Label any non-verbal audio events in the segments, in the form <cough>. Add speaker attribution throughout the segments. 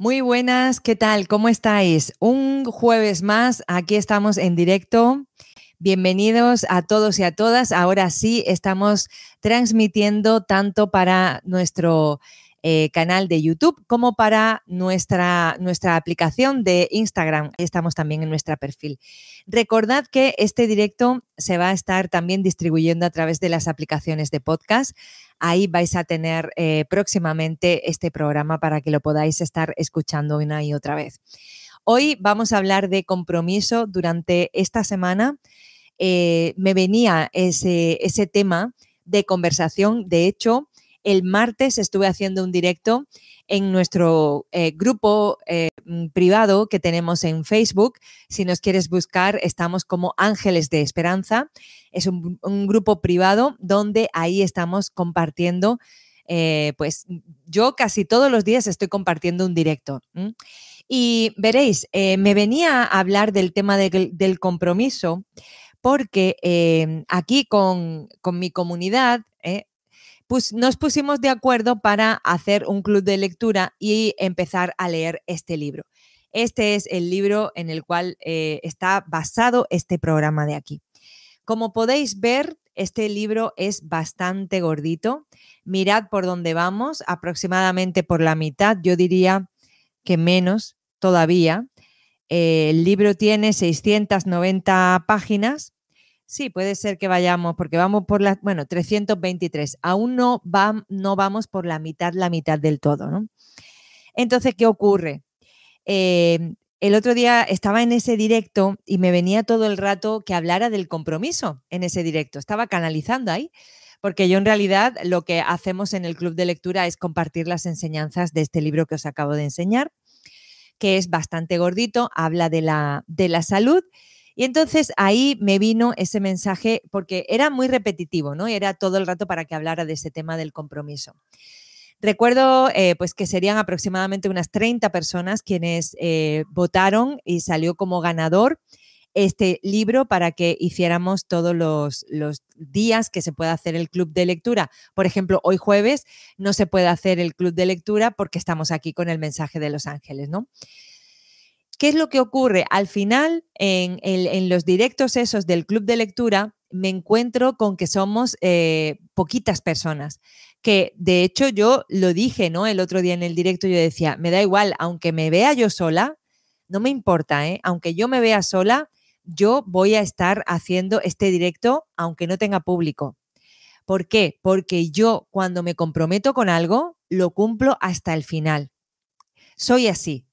Speaker 1: Muy buenas, ¿qué tal? ¿Cómo estáis? Un jueves más, aquí estamos en directo. Bienvenidos a todos y a todas. Ahora sí, estamos transmitiendo tanto para nuestro eh, canal de YouTube como para nuestra, nuestra aplicación de Instagram. Estamos también en nuestro perfil. Recordad que este directo se va a estar también distribuyendo a través de las aplicaciones de podcast. Ahí vais a tener eh, próximamente este programa para que lo podáis estar escuchando una y otra vez. Hoy vamos a hablar de compromiso. Durante esta semana eh, me venía ese, ese tema de conversación. De hecho, el martes estuve haciendo un directo en nuestro eh, grupo eh, mm, privado que tenemos en Facebook. Si nos quieres buscar, estamos como Ángeles de Esperanza. Es un, grupo privado donde ahí estamos compartiendo, eh, pues yo casi todos los días estoy compartiendo un directo. Y veréis, me venía a hablar del tema del compromiso porque aquí con, con, mi comunidad nos pusimos de acuerdo para hacer un club de lectura y empezar a leer este libro. Este es el libro en el cual eh, está basado este programa de aquí. Como podéis ver, este libro es bastante gordito. Mirad por dónde vamos, aproximadamente por la mitad, yo diría que menos todavía. Eh, el libro tiene 690 páginas Sí, puede ser que vayamos, porque vamos por la, bueno, 323. Aún no, no vamos por la mitad, la mitad del todo, ¿no? Entonces, ¿qué ocurre? Em, el otro día estaba en ese directo y me venía todo el rato que hablara del compromiso en ese directo. Estaba canalizando ahí, porque yo en realidad lo que hacemos en el club de lectura es compartir las enseñanzas de este libro que os acabo de enseñar, que es bastante gordito, habla de la, de la salud y entonces ahí me vino ese mensaje porque era muy repetitivo, ¿no? Era todo el rato para que hablara de ese tema del compromiso. Recuerdo eh, pues que serían aproximadamente unas 30 personas quienes eh, votaron y salió como ganador este libro para que hiciéramos todos los, los, días que se pueda hacer el club de lectura. Por ejemplo, hoy jueves no se puede hacer el club de lectura porque estamos aquí con el mensaje de los ángeles, ¿no? ¿Qué es lo que ocurre? Al final, en, los directos esos del club de lectura, me encuentro con que somos eh, poquitas personas. Que de hecho yo lo dije, ¿no? El otro día en el directo yo decía, me da igual, aunque me vea yo sola, no me importa, ¿eh? Aunque yo me vea sola, yo voy a estar haciendo este directo aunque no tenga público. ¿Por qué? Porque yo cuando me comprometo con algo, lo cumplo hasta el final. Soy así,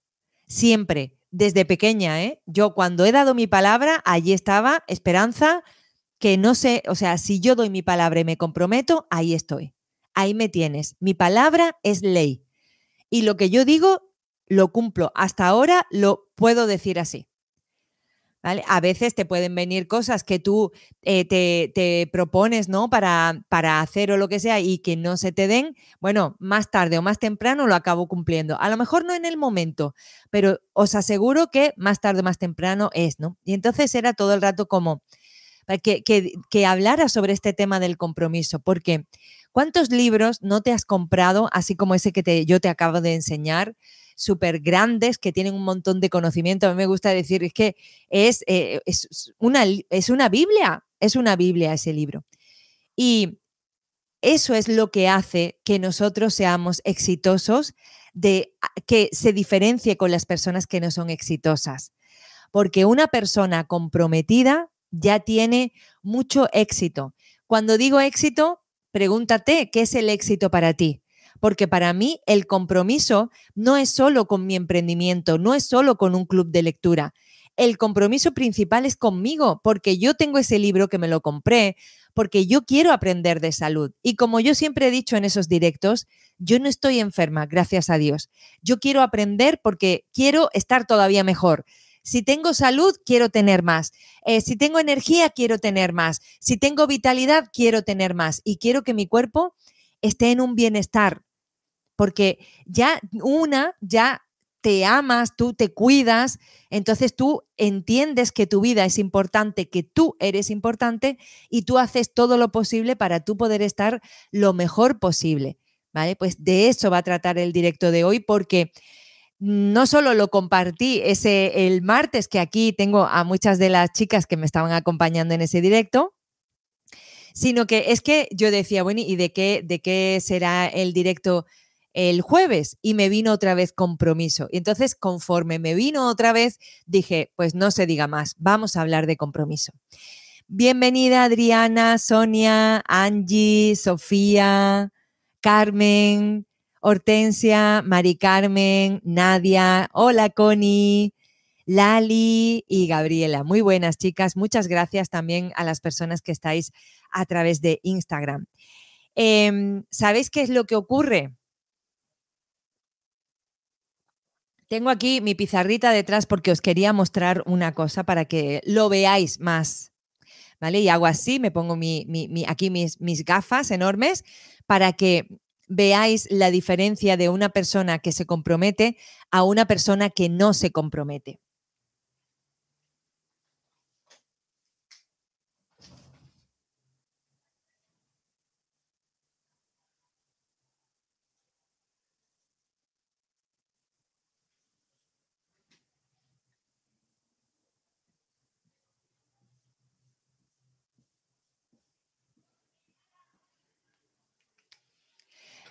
Speaker 1: siempre desde pequeña, ¿eh? Yo cuando he dado mi palabra, allí estaba Esperanza, que no sé, o sea, si yo doy mi palabra y me comprometo, ahí estoy. Ahí me tienes. Mi palabra es ley. Y lo que yo digo, lo cumplo. Hasta ahora lo puedo decir así. A veces te pueden venir cosas que tú eh, te, propones, ¿no? Para, para hacer o lo que sea y que no se te den. Bueno, más tarde o más temprano lo acabo cumpliendo. A lo mejor no en el momento, pero os aseguro que más tarde o más temprano es, ¿no? Y entonces era todo el rato como que, que, hablara sobre este tema del compromiso, porque ¿cuántos libros no te has comprado, así como ese que te, yo te acabo de enseñar? Súper grandes que tienen un montón de conocimiento. A mí me gusta decir, es que es, eh, es, una, es una Biblia, es una Biblia ese libro. Y eso es lo que hace que nosotros seamos exitosos, de que se diferencie con las personas que no son exitosas. Porque una persona comprometida ya tiene mucho éxito. Cuando digo éxito, pregúntate, ¿qué es el éxito para ti? Porque para mí el compromiso no es solo con mi emprendimiento, no es solo con un club de lectura. El compromiso principal es conmigo, porque yo tengo ese libro que me lo compré, porque yo quiero aprender de salud. Y como yo siempre he dicho en esos directos, yo no estoy enferma, gracias a Dios. Yo quiero aprender porque quiero estar todavía mejor. Si tengo salud, quiero tener más. Eh, si tengo energía, quiero tener más. Si tengo vitalidad, quiero tener más. Y quiero que mi cuerpo esté en un bienestar, porque ya una, ya te amas, tú te cuidas, entonces tú entiendes que tu vida es importante, que tú eres importante y tú haces todo lo posible para tú poder estar lo mejor posible. ¿Vale? Pues de eso va a tratar el directo de hoy porque no solo lo compartí ese el martes, que aquí tengo a muchas de las chicas que me estaban acompañando en ese directo, sino que es que yo decía, bueno, ¿y de qué, de qué será el directo el jueves? Y me vino otra vez compromiso. Y entonces, conforme me vino otra vez, dije, pues no se diga más, vamos a hablar de compromiso. Bienvenida Adriana, Sonia, Angie, Sofía, Carmen, Hortensia, Mari Carmen, Nadia, hola Connie, Lali y Gabriela. Muy buenas chicas, muchas gracias también a las personas que estáis a través de Instagram. Em, ¿Sabéis qué es lo que ocurre? Tengo aquí mi pizarrita detrás porque os quería mostrar una cosa para que lo veáis más. ¿Vale? Y hago así, me pongo aquí mis, mis gafas enormes para que veáis la diferencia de una persona que se compromete a una persona que no se compromete.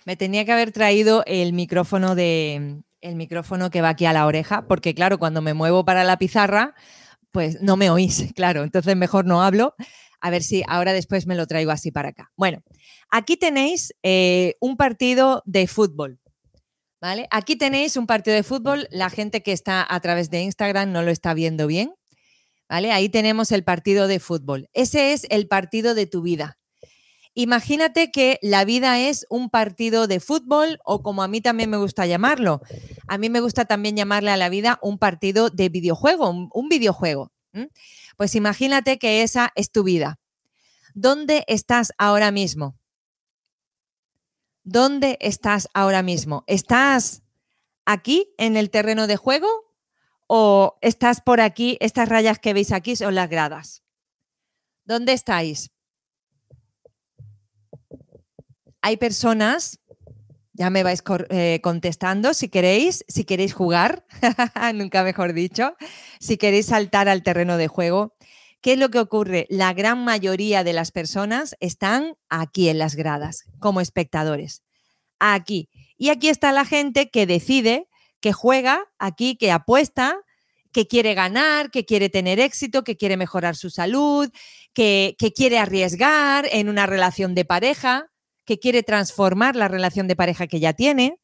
Speaker 1: Me tenía que haber traído el micrófono de el micrófono que va aquí a la oreja, porque claro, cuando me muevo para la pizarra, pues no me oís, <laughs> claro, entonces mejor no hablo. A ver si ahora después me lo traigo así para acá. Bueno, aquí tenéis eh, un partido de fútbol. ¿Vale? Aquí tenéis un partido de fútbol. La gente que está a través de Instagram no lo está viendo bien. ¿Vale? Ahí tenemos el partido de fútbol. Ese es el partido de tu vida. Imagínate que la vida es un partido de fútbol o como a mí también me gusta llamarlo. A mí me gusta también llamarle a la vida un partido de videojuego, un, videojuego. Pues imagínate que esa es tu vida. ¿Dónde estás ahora mismo? ¿Dónde estás ahora mismo? ¿Estás aquí en el terreno de juego o estás por aquí? Estas rayas que veis aquí son las gradas. ¿Dónde estáis? Hay personas, ya me vais eh, contestando si queréis, si queréis jugar, <laughs> nunca mejor dicho, si queréis saltar al terreno de juego. ¿Qué es lo que ocurre? La gran mayoría de las personas están aquí en las gradas como espectadores. Aquí. Y aquí está la gente que decide, que juega aquí, que apuesta, que quiere ganar, que quiere tener éxito, que quiere mejorar su salud, que, que quiere arriesgar en una relación de pareja que quiere transformar la relación de pareja que ya tiene.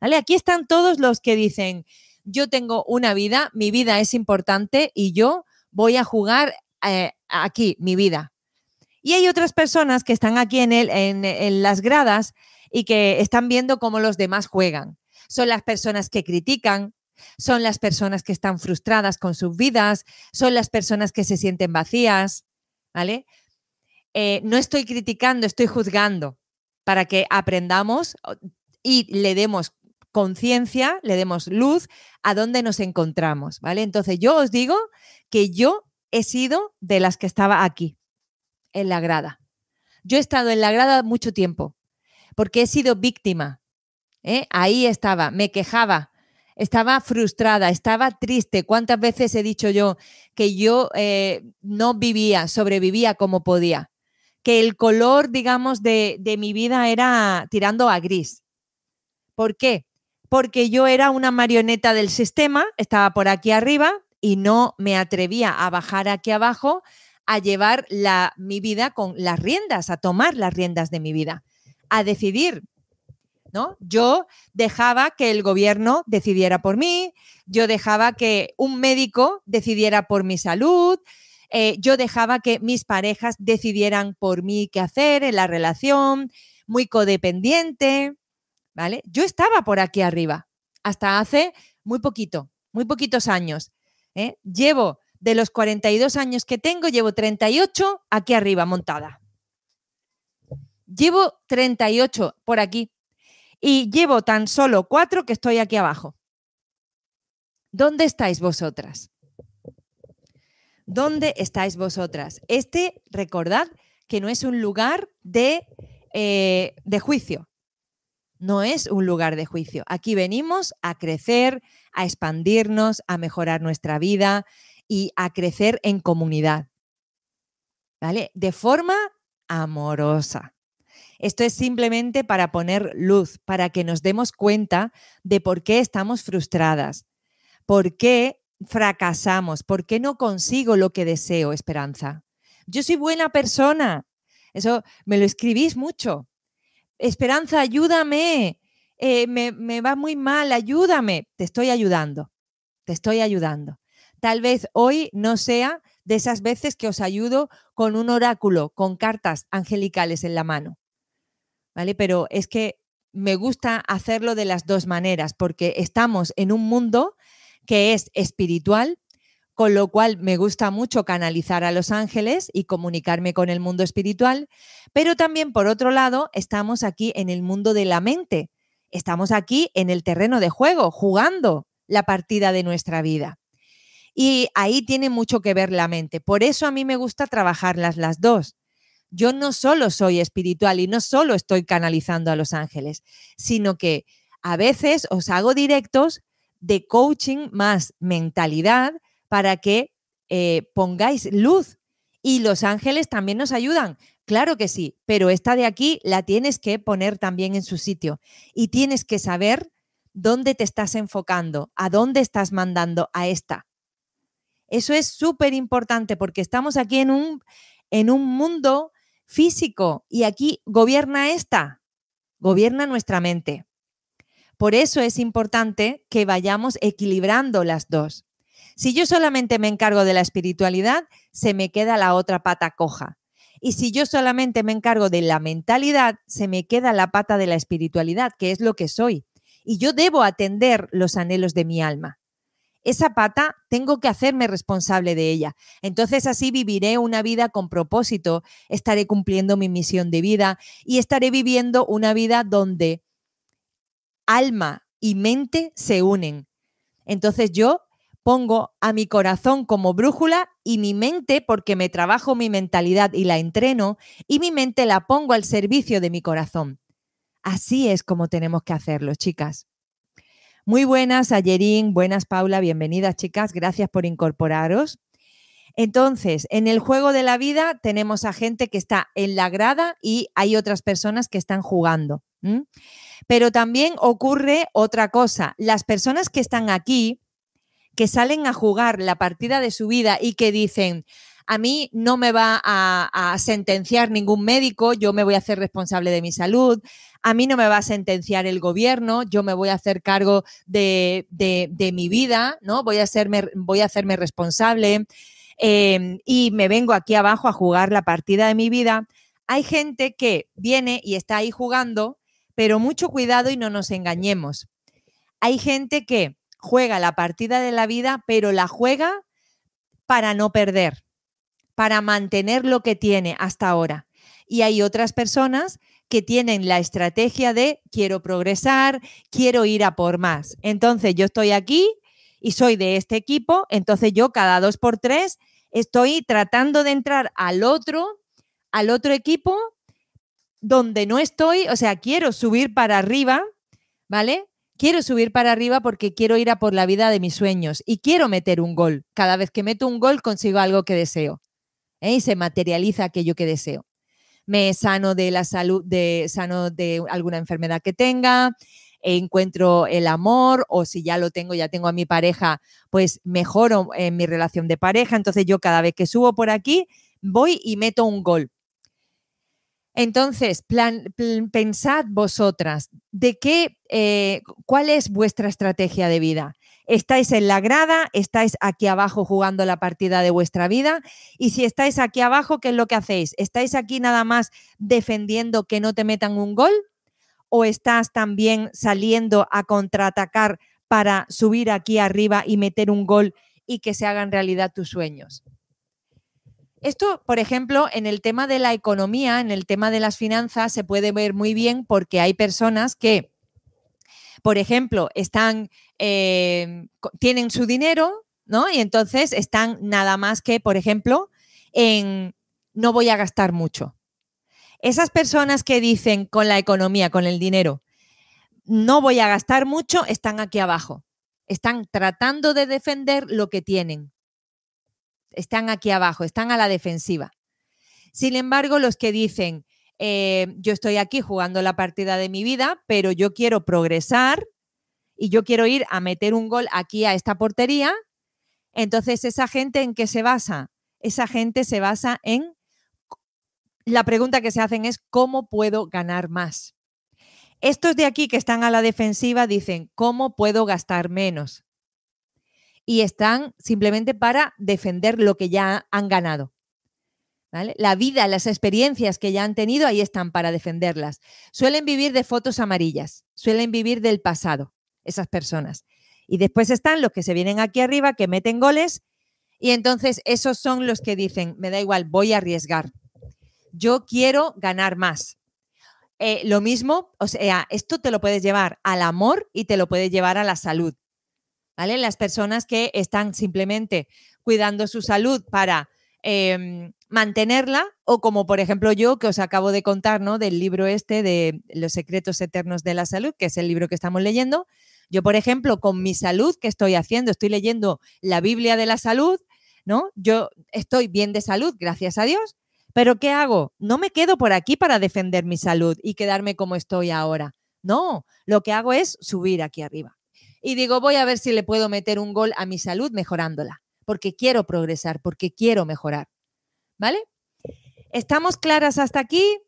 Speaker 1: ¿Vale? Aquí están todos los que dicen, yo tengo una vida, mi vida es importante y yo voy a jugar eh, aquí mi vida. Y hay otras personas que están aquí en, el, en las gradas y que están viendo cómo los demás juegan. Son las personas que critican, son las personas que están frustradas con sus vidas, son las personas que se sienten vacías, ¿vale? Eh, no estoy criticando, estoy juzgando para que aprendamos y le demos conciencia, le demos luz a dónde nos encontramos, ¿vale? Entonces yo os digo que yo he sido de las que estaba aquí, en la grada. Yo he estado en la grada mucho tiempo, porque he sido víctima. ¿eh? Ahí estaba, me quejaba, estaba frustrada, estaba triste. ¿Cuántas veces he dicho yo que yo eh, no vivía, sobrevivía como podía? Que el color, digamos, de, mi vida era tirando a gris. ¿Por qué? Porque yo era una marioneta del sistema, estaba por aquí arriba y no me atrevía a bajar aquí abajo a llevar la, mi vida con las riendas, a tomar las riendas de mi vida, a decidir. ¿No? Yo dejaba que el gobierno decidiera por mí, yo dejaba que un médico decidiera por mi salud, eh, yo dejaba que mis parejas decidieran por mí qué hacer en la relación, muy codependiente, ¿vale? Yo estaba por aquí arriba hasta hace muy poquito, muy poquitos años. ¿eh? Llevo de los 42 años que tengo, llevo 38 aquí arriba montada. Llevo 38 por aquí y llevo tan solo cuatro que estoy aquí abajo. ¿Dónde estáis vosotras? ¿Dónde estáis vosotras? Este, recordad que no es un lugar de, eh, de juicio. no es un lugar de juicio. Aquí venimos a crecer, a expandirnos, a mejorar nuestra vida y a crecer en comunidad. ¿Vale? De forma amorosa. Esto es simplemente para poner luz, para que nos demos cuenta de por qué estamos frustradas, por qué fracasamos, por qué no consigo lo que deseo, Esperanza. Yo soy buena persona. Eso me lo escribís mucho. Esperanza, ayúdame. Eh, me, me va muy mal, ayúdame. Te estoy ayudando. Te estoy ayudando. Tal vez hoy no sea de esas veces que os ayudo con un oráculo, con cartas angelicales en la mano. ¿vale? Pero es que me gusta hacerlo de las dos maneras, porque estamos en un mundo que es espiritual, con lo cual me gusta mucho canalizar a los ángeles y comunicarme con el mundo espiritual, pero también por otro lado estamos aquí en el mundo de la mente, estamos aquí en el terreno de juego, jugando la partida de nuestra vida. Y ahí tiene mucho que ver la mente. Por eso a mí me gusta trabajarlas las dos yo no solo soy espiritual y no solo estoy canalizando a los ángeles, sino que a veces os hago directos de coaching más mentalidad para que eh, pongáis luz. Y los ángeles también nos ayudan. Claro que sí, pero esta de aquí la tienes que poner también en su sitio y tienes que saber dónde te estás enfocando, a dónde estás mandando a esta. Eso es súper importante porque estamos aquí en un, en un mundo físico y aquí gobierna esta, gobierna nuestra mente. Por eso es importante que vayamos equilibrando las dos. Si yo solamente me encargo de la espiritualidad, se me queda la otra pata coja. Y si yo solamente me encargo de la mentalidad, se me queda la pata de la espiritualidad, que es lo que soy. Y yo debo atender los anhelos de mi alma esa pata tengo que hacerme responsable de ella. Entonces así viviré una vida con propósito, estaré cumpliendo mi misión de vida y estaré viviendo una vida donde alma y mente se unen. Entonces yo pongo a mi corazón como brújula y mi mente, porque me trabajo mi mentalidad y la entreno, y mi mente la pongo al servicio de mi corazón. Así es como tenemos que hacerlo, chicas. Muy buenas, Ayerín, buenas, Paula, bienvenidas, chicas, gracias por incorporaros. Entonces, en el juego de la vida tenemos a gente que está en la grada y hay otras personas que están jugando. Pero también ocurre otra cosa. Las personas que están aquí, que salen a jugar la partida de su vida y que dicen, a mí no me va a, sentenciar ningún médico, yo me voy a hacer responsable de mi salud, a mí no me va a sentenciar el gobierno, yo me voy a hacer cargo de, mi vida, ¿no? Voy a, hacerme, voy a hacerme responsable em, y me vengo aquí abajo a jugar la partida de mi vida. Hay gente que viene y está ahí jugando, pero mucho cuidado y no nos engañemos. Hay gente que juega la partida de la vida, pero la juega para no perder para mantener lo que tiene hasta ahora. Y hay otras personas que tienen la estrategia de quiero progresar, quiero ir a por más. Entonces yo estoy aquí y soy de este equipo, entonces yo cada dos por tres estoy tratando de entrar al otro, al otro equipo donde no estoy, o sea, quiero subir para arriba, ¿vale? Quiero subir para arriba porque quiero ir a por la vida de mis sueños y quiero meter un gol. Cada vez que meto un gol consigo algo que deseo. ¿eh? y se materializa aquello que deseo. Me sano de la salud, de, sano de alguna enfermedad que tenga, encuentro el amor o si ya lo tengo, ya tengo a mi pareja, pues mejoro en mi relación de pareja. Entonces yo cada vez que subo por aquí, voy y meto un gol. Entonces, pensad vosotras de qué, eh, cuál es vuestra estrategia de vida estáis en la grada, estáis aquí abajo jugando la partida de vuestra vida y si estáis aquí abajo, ¿qué es lo que hacéis? ¿Estáis aquí nada más defendiendo que no te metan un gol o estás también saliendo a contraatacar para subir aquí arriba y meter un gol y que se hagan realidad tus sueños? Esto, por ejemplo, en el tema de la economía, en el tema de las finanzas, se puede ver muy bien porque hay personas que por ejemplo, están, eh, tienen su dinero, ¿no? Y entonces están nada más que, por ejemplo, en no voy a gastar mucho. Esas personas que dicen con la economía, con el dinero, no voy a gastar mucho, están aquí abajo. Están tratando de defender lo que tienen. Están aquí abajo, están a la defensiva. Sin embargo, los que dicen, eh, yo estoy aquí jugando la partida de mi vida, pero yo quiero progresar y yo quiero ir a meter un gol aquí a esta portería, entonces esa gente en qué se basa? Esa gente se basa en la pregunta que se hacen es ¿cómo puedo ganar más? Estos de aquí que están a la defensiva dicen ¿cómo puedo gastar menos? Y están simplemente para defender lo que ya han ganado. La vida, las experiencias que ya han tenido, ahí están para defenderlas. Suelen vivir de fotos amarillas, suelen vivir del pasado, esas personas. Y después están los que se vienen aquí arriba, que meten goles, y entonces esos son los que dicen, me da igual, voy a arriesgar yo quiero ganar más. Eh, lo mismo, o sea, esto te lo puedes llevar al amor y te lo puedes llevar a la salud. ¿Vale? Las personas que están simplemente cuidando su salud para em, mantenerla, o como por ejemplo yo, que os acabo de contar, ¿no? Del libro este de Los secretos eternos de la salud, que es el libro que estamos leyendo. Yo, por ejemplo, con mi salud, ¿qué estoy haciendo? Estoy leyendo la Biblia de la salud, ¿no? Yo estoy bien de salud, gracias a Dios, pero ¿qué hago? No me quedo por aquí para defender mi salud y quedarme como estoy ahora. No, lo que hago es subir aquí arriba. Y digo, voy a ver si le puedo meter un gol a mi salud mejorándola, porque quiero progresar, porque quiero mejorar. ¿Vale? ¿Estamos claras hasta aquí?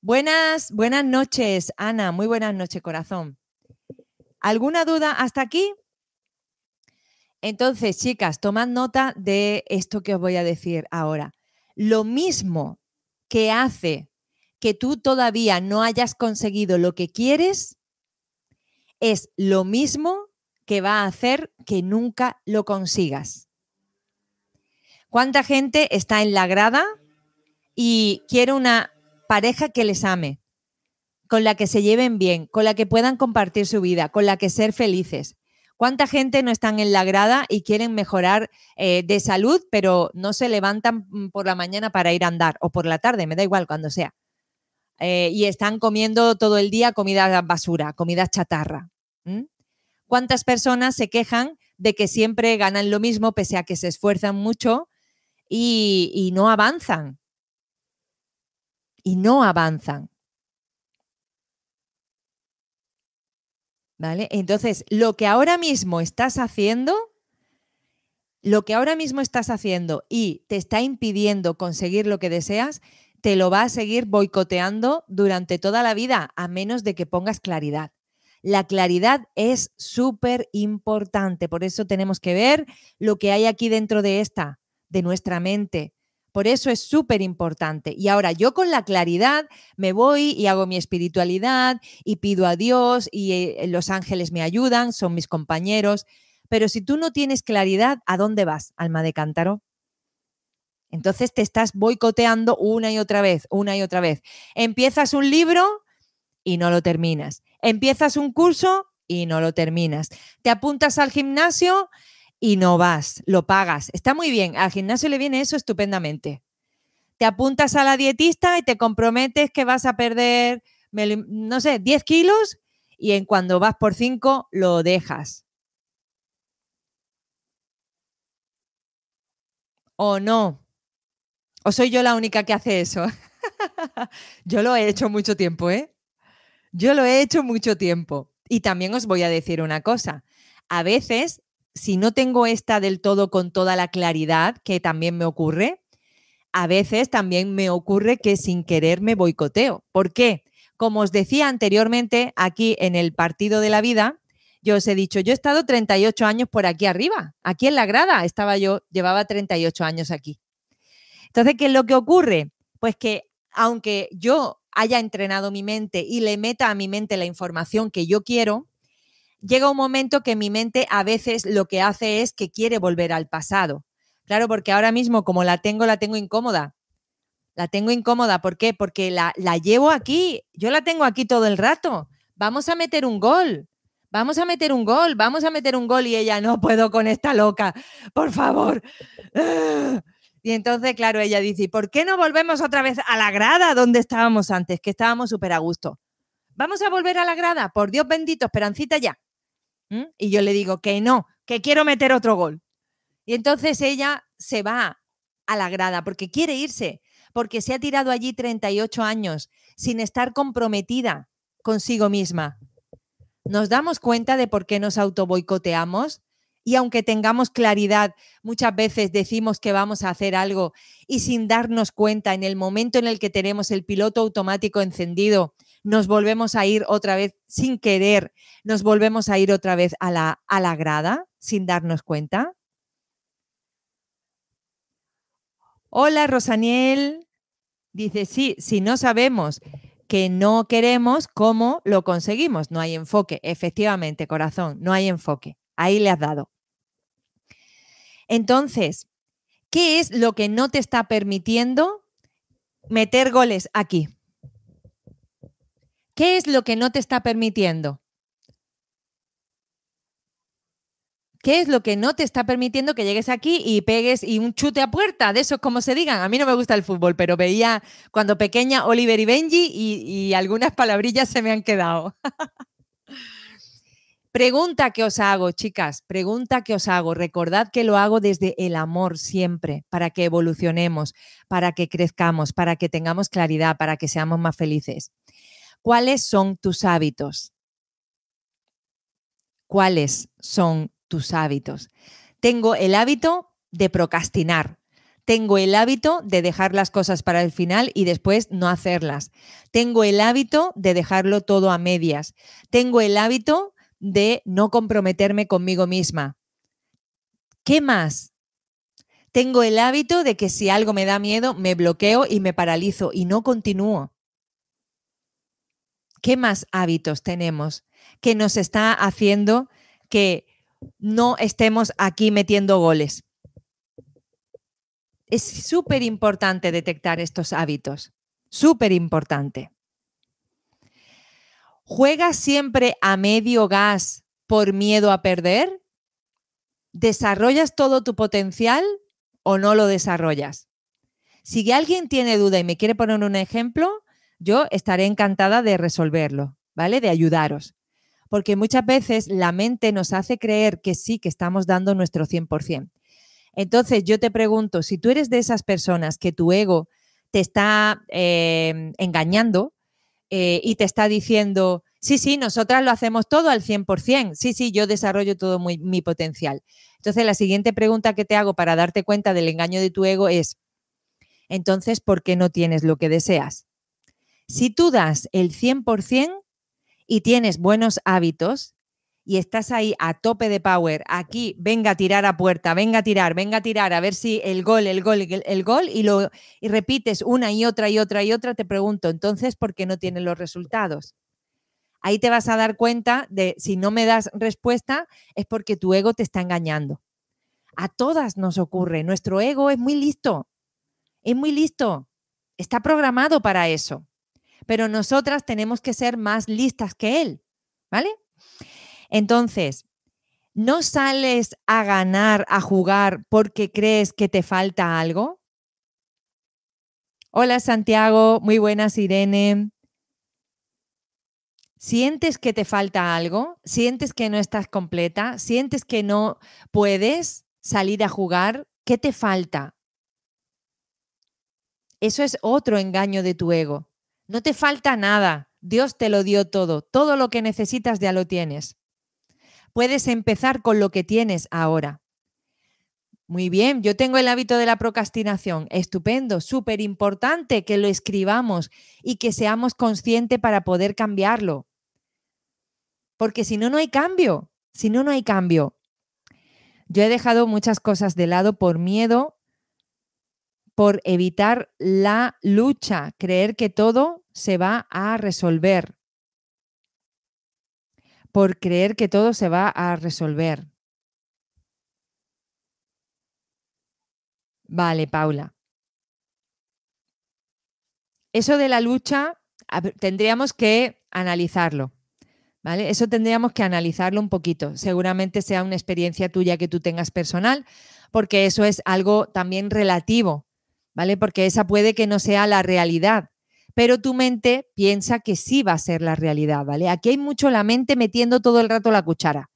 Speaker 1: Buenas, buenas noches, Ana. Muy buenas noches, corazón. ¿Alguna duda hasta aquí? Entonces, chicas, tomad nota de esto que os voy a decir ahora lo mismo que hace que tú todavía no hayas conseguido lo que quieres, es lo mismo que va a hacer que nunca lo consigas. ¿Cuánta gente está en la grada y quiere una pareja que les ame, con la que se lleven bien, con la que puedan compartir su vida, con la que ser felices? ¿Cuánta gente no están en la grada y quieren mejorar eh, de salud, pero no se levantan mm, por la mañana para ir a andar o por la tarde, me da igual cuando sea? Eh, y están comiendo todo el día comida basura, comida chatarra. ¿Cuántas personas se quejan de que siempre ganan lo mismo pese a que se esfuerzan mucho y no avanzan? Y no avanzan. Entonces, lo que ahora mismo estás haciendo, lo que ahora mismo estás haciendo y te está impidiendo conseguir lo que deseas, te lo va a seguir boicoteando durante toda la vida, a menos de que pongas claridad. La claridad es súper importante, por eso tenemos que ver lo que hay aquí dentro de esta, de nuestra mente, por eso es súper importante. Y ahora yo con la claridad me voy y hago mi espiritualidad y pido a Dios y eh, los ángeles me ayudan, son mis compañeros. Pero si tú no tienes claridad, ¿a dónde vas, alma de cántaro? Entonces te estás boicoteando una y otra vez, una y otra vez. Empiezas un libro y no lo terminas. Empiezas un curso y no lo terminas. Te apuntas al gimnasio y no vas, lo pagas. Está muy bien, al gimnasio le viene eso estupendamente. Te apuntas a la dietista y te comprometes que vas a perder, no sé, 10 kilos y en cuando vas por 5 lo dejas. ¿O no? ¿O soy yo la única que hace eso? <laughs> yo lo he hecho mucho tiempo, ¿eh? Yo lo he hecho mucho tiempo. Y también os voy a decir una cosa. A veces si no tengo esta del todo con toda la claridad, que también me ocurre, a veces también me ocurre que sin querer me boicoteo. ¿Por qué? Como os decía anteriormente, aquí en el partido de la vida, yo os he dicho, yo he estado 38 años por aquí arriba, aquí en la grada estaba yo, llevaba 38 años aquí. Entonces, ¿qué es lo que ocurre? Pues que aunque yo haya entrenado mi mente y le meta a mi mente la información que yo quiero, llega un momento que mi mente a veces lo que hace es que quiere volver al pasado. Claro, porque ahora mismo como la tengo, la tengo incómoda. La tengo incómoda, ¿por qué? Porque la, la llevo aquí, yo la tengo aquí todo el rato. Vamos a meter un gol, vamos a meter un gol, vamos a meter un gol y ella no puedo con esta loca, por favor. Y entonces, claro, ella dice, ¿por qué no volvemos otra vez a la grada donde estábamos antes, que estábamos súper a gusto? vamos a volver a la grada, por Dios bendito, Esperancita ya. Y yo le digo que no, que quiero meter otro gol. Y entonces ella se va a la grada porque quiere irse, porque se ha tirado allí 38 años sin estar comprometida consigo misma. ¿Nos damos cuenta de por qué nos autoboicoteamos? Y aunque tengamos claridad, muchas veces decimos que vamos a hacer algo y sin darnos cuenta, en el momento en el que tenemos el piloto automático encendido, nos volvemos a ir otra vez sin querer, nos volvemos a ir otra vez a la, a la grada sin darnos cuenta. Hola, Rosaniel. Dice, sí, si no sabemos que no queremos, ¿cómo lo conseguimos? No hay enfoque. Efectivamente, corazón, no hay enfoque. Ahí le has dado. Entonces, ¿qué es lo que no te está permitiendo meter goles aquí? ¿Qué es lo que no te está permitiendo? ¿Qué es lo que no te está permitiendo que llegues aquí y pegues y un chute a puerta? De eso, como se digan. A mí no me gusta el fútbol, pero veía cuando pequeña Oliver y Benji y, y algunas palabrillas se me han quedado. <laughs> Pregunta que os hago, chicas, pregunta que os hago. Recordad que lo hago desde el amor siempre, para que evolucionemos, para que crezcamos, para que tengamos claridad, para que seamos más felices. ¿Cuáles son tus hábitos? ¿Cuáles son tus hábitos? Tengo el hábito de procrastinar. Tengo el hábito de dejar las cosas para el final y después no hacerlas. Tengo el hábito de dejarlo todo a medias. Tengo el hábito de no comprometerme conmigo misma. ¿Qué más? Tengo el hábito de que si algo me da miedo, me bloqueo y me paralizo y no continúo. ¿Qué más hábitos tenemos que nos está haciendo que no estemos aquí metiendo goles? Es súper importante detectar estos hábitos, súper importante. ¿Juegas siempre a medio gas por miedo a perder? ¿Desarrollas todo tu potencial o no lo desarrollas? Si alguien tiene duda y me quiere poner un ejemplo, yo estaré encantada de resolverlo, ¿vale? De ayudaros. Porque muchas veces la mente nos hace creer que sí, que estamos dando nuestro 100%. Entonces yo te pregunto, si tú eres de esas personas que tu ego te está eh, engañando, eh, y te está diciendo, sí, sí, nosotras lo hacemos todo al 100%, sí, sí, yo desarrollo todo mi potencial. Entonces, la siguiente pregunta que te hago para darte cuenta del engaño de tu ego es, entonces, ¿por qué no tienes lo que deseas? Si tú das el 100% y tienes buenos hábitos, y estás ahí a tope de power, aquí, venga a tirar a puerta, venga a tirar, venga a tirar, a ver si el gol, el gol, el, gol, y lo y repites una y otra y otra y otra, te pregunto, entonces, ¿por qué no tienes los resultados? Ahí te vas a dar cuenta de si no me das respuesta es porque tu ego te está engañando. A todas nos ocurre, nuestro ego es muy listo, es muy listo, está programado para eso, pero nosotras tenemos que ser más listas que él, ¿vale? Entonces, ¿no sales a ganar, a jugar porque crees que te falta algo? Hola Santiago, muy buenas Irene. ¿Sientes que te falta algo? ¿Sientes que no estás completa? ¿Sientes que no puedes salir a jugar? ¿Qué te falta? Eso es otro engaño de tu ego. No te falta nada. Dios te lo dio todo. Todo lo que necesitas ya lo tienes. Puedes empezar con lo que tienes ahora. Muy bien, yo tengo el hábito de la procrastinación. Estupendo, súper importante que lo escribamos y que seamos conscientes para poder cambiarlo. Porque si no, no hay cambio. Si no, no hay cambio. Yo he dejado muchas cosas de lado por miedo, por evitar la lucha, creer que todo se va a resolver por creer que todo se va a resolver. Vale, Paula. Eso de la lucha tendríamos que analizarlo. ¿Vale? Eso tendríamos que analizarlo un poquito. Seguramente sea una experiencia tuya que tú tengas personal, porque eso es algo también relativo, ¿vale? Porque esa puede que no sea la realidad, pero tu mente piensa que sí va a ser la realidad, ¿vale? Aquí hay mucho la mente metiendo todo el rato la cuchara.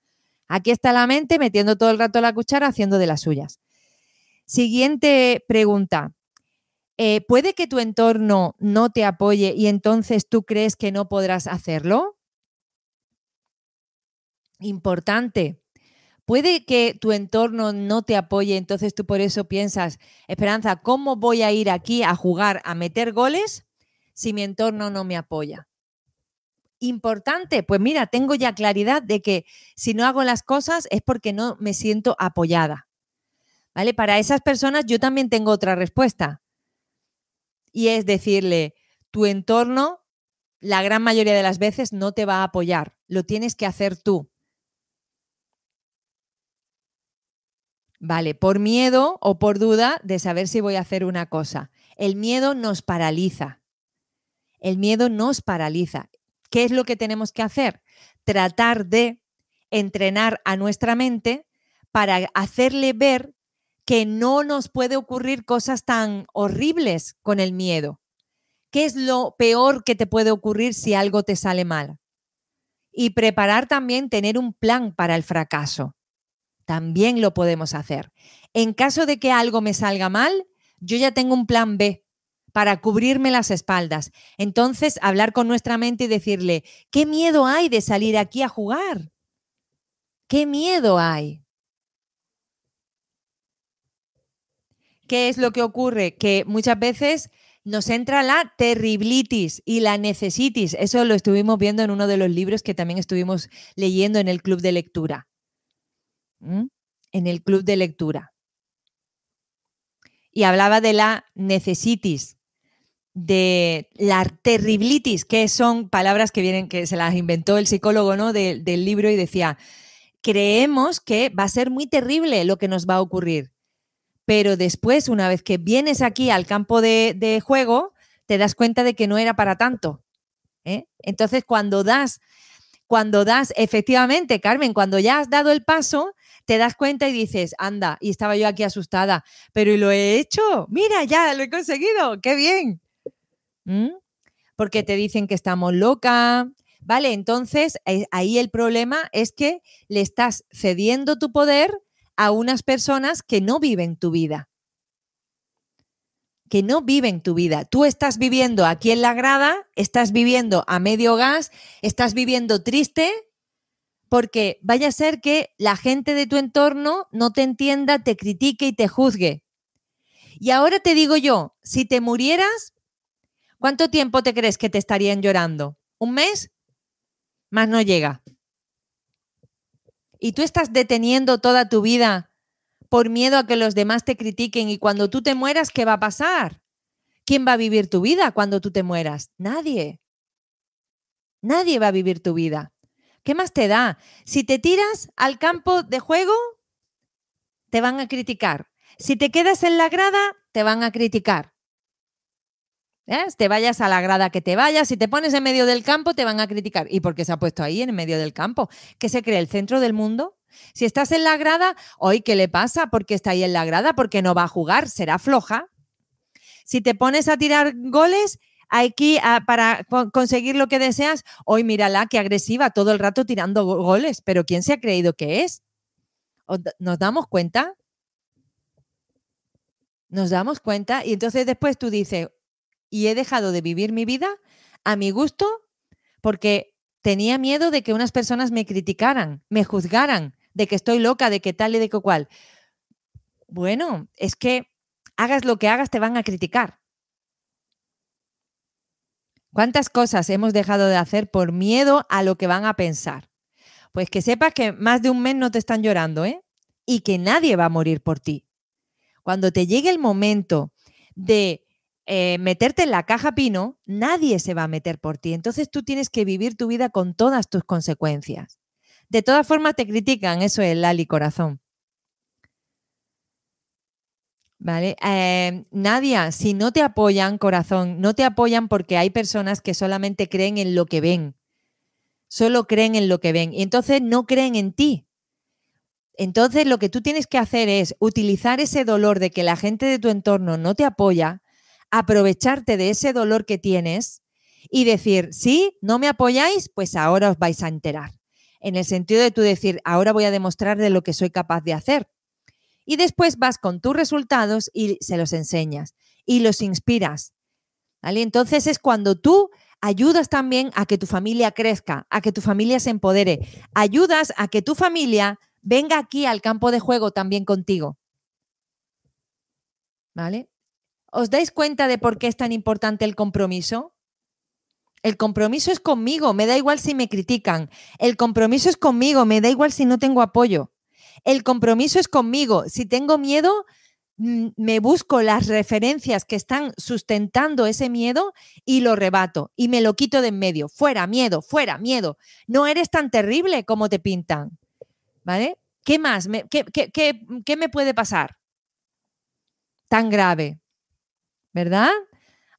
Speaker 1: Aquí está la mente metiendo todo el rato la cuchara haciendo de las suyas. Siguiente pregunta. Eh, ¿Puede que tu entorno no te apoye y entonces tú crees que no podrás hacerlo? Importante. Puede que tu entorno no te apoye, entonces tú por eso piensas, Esperanza, ¿cómo voy a ir aquí a jugar, a meter goles si mi entorno no me apoya? Importante, pues mira, tengo ya claridad de que si no hago las cosas es porque no me siento apoyada. ¿Vale? Para esas personas yo también tengo otra respuesta. Y es decirle, tu entorno la gran mayoría de las veces no te va a apoyar, lo tienes que hacer tú. Vale, por miedo o por duda de saber si voy a hacer una cosa. El miedo nos paraliza. El miedo nos paraliza. ¿Qué es lo que tenemos que hacer? Tratar de entrenar a nuestra mente para hacerle ver que no nos puede ocurrir cosas tan horribles con el miedo. ¿Qué es lo peor que te puede ocurrir si algo te sale mal? Y preparar también tener un plan para el fracaso también lo podemos hacer. En caso de que algo me salga mal, yo ya tengo un plan B para cubrirme las espaldas. Entonces, hablar con nuestra mente y decirle, ¿qué miedo hay de salir aquí a jugar? ¿Qué miedo hay? ¿Qué es lo que ocurre? Que muchas veces nos entra la terriblitis y la necesitis. Eso lo estuvimos viendo en uno de los libros que también estuvimos leyendo en el club de lectura en el club de lectura. Y hablaba de la necesitis, de la terriblitis, que son palabras que vienen, que se las inventó el psicólogo ¿no? del libro y decía, creemos que va a ser muy terrible lo que nos va a ocurrir. Pero después, una vez que vienes aquí al campo de, juego, te das cuenta de que no era para tanto. ¿eh? Entonces, cuando das, cuando das, efectivamente, Carmen, cuando ya has dado el paso, te das cuenta y dices, anda, y estaba yo aquí asustada, pero lo he hecho, mira, ya lo he conseguido, qué bien. ¿Mm? Porque te dicen que estamos loca. Vale, entonces eh, ahí el problema es que le estás cediendo tu poder a unas personas que no viven tu vida. Que no viven tu vida. Tú estás viviendo aquí en la grada, estás viviendo a medio gas, estás viviendo triste, porque vaya a ser que la gente de tu entorno no te entienda, te critique y te juzgue. Y ahora te digo yo, si te murieras, ¿cuánto tiempo te crees que te estarían llorando? ¿Un mes? Más no llega. Y tú estás deteniendo toda tu vida por miedo a que los demás te critiquen y cuando tú te mueras, ¿qué va a pasar? ¿Quién va a vivir tu vida cuando tú te mueras? Nadie. Nadie va a vivir tu vida. ¿Qué más te da? Si te tiras al campo de juego, te van a criticar. Si te quedas en la grada, te van a criticar. Te vayas a la grada que te vayas, si te pones en medio del campo, te van a criticar. ¿Y por qué se ha puesto ahí en medio del campo? ¿Qué se cree? ¿El centro del mundo? Si estás en la grada, hoy, ¿qué le pasa? ¿Por qué está ahí en la grada? Porque no va a jugar, será floja. Si te pones a tirar goles, aquí para conseguir lo que deseas, hoy mírala, qué agresiva, todo el rato tirando goles, pero ¿quién se ha creído que es? ¿Nos damos cuenta? Nos damos cuenta y entonces después tú dices, y he dejado de vivir mi vida a mi gusto porque tenía miedo de que unas personas me criticaran, me juzgaran, de que estoy loca, de que tal y de que cual. Bueno, es que hagas lo que hagas, te van a criticar. ¿Cuántas cosas hemos dejado de hacer por miedo a lo que van a pensar? Pues que sepas que más de un mes no te están llorando, ¿eh? Y que nadie va a morir por ti. Cuando te llegue el momento de eh, meterte en la caja pino, nadie se va a meter por ti. Entonces tú tienes que vivir tu vida con todas tus consecuencias. De todas formas te critican, eso es Lali corazón. ¿Vale? Eh, Nadia, si no te apoyan, corazón, no te apoyan porque hay personas que solamente creen en lo que ven. Solo creen en lo que ven. Y entonces no creen en ti. Entonces lo que tú tienes que hacer es utilizar ese dolor de que la gente de tu entorno no te apoya, aprovecharte de ese dolor que tienes y decir, sí, no me apoyáis, pues ahora os vais a enterar. En el sentido de tú decir, ahora voy a demostrar de lo que soy capaz de hacer. Y después vas con tus resultados y se los enseñas y los inspiras. Entonces es cuando tú ayudas también a que tu familia crezca, a que tu familia se empodere. Ayudas a que tu familia venga aquí al campo de juego también contigo. ¿Vale? ¿Os dais cuenta de por qué es tan importante el compromiso? El compromiso es conmigo, me da igual si me critican. El compromiso es conmigo, me da igual si no tengo apoyo. El compromiso es conmigo. Si tengo miedo, mm, me busco las referencias que están sustentando ese miedo y lo rebato y me lo quito de en medio. Fuera, miedo, fuera, miedo. No eres tan terrible como te pintan. ¿Vale? ¿Qué más? qué, qué me puede pasar? Tan grave. ¿Verdad?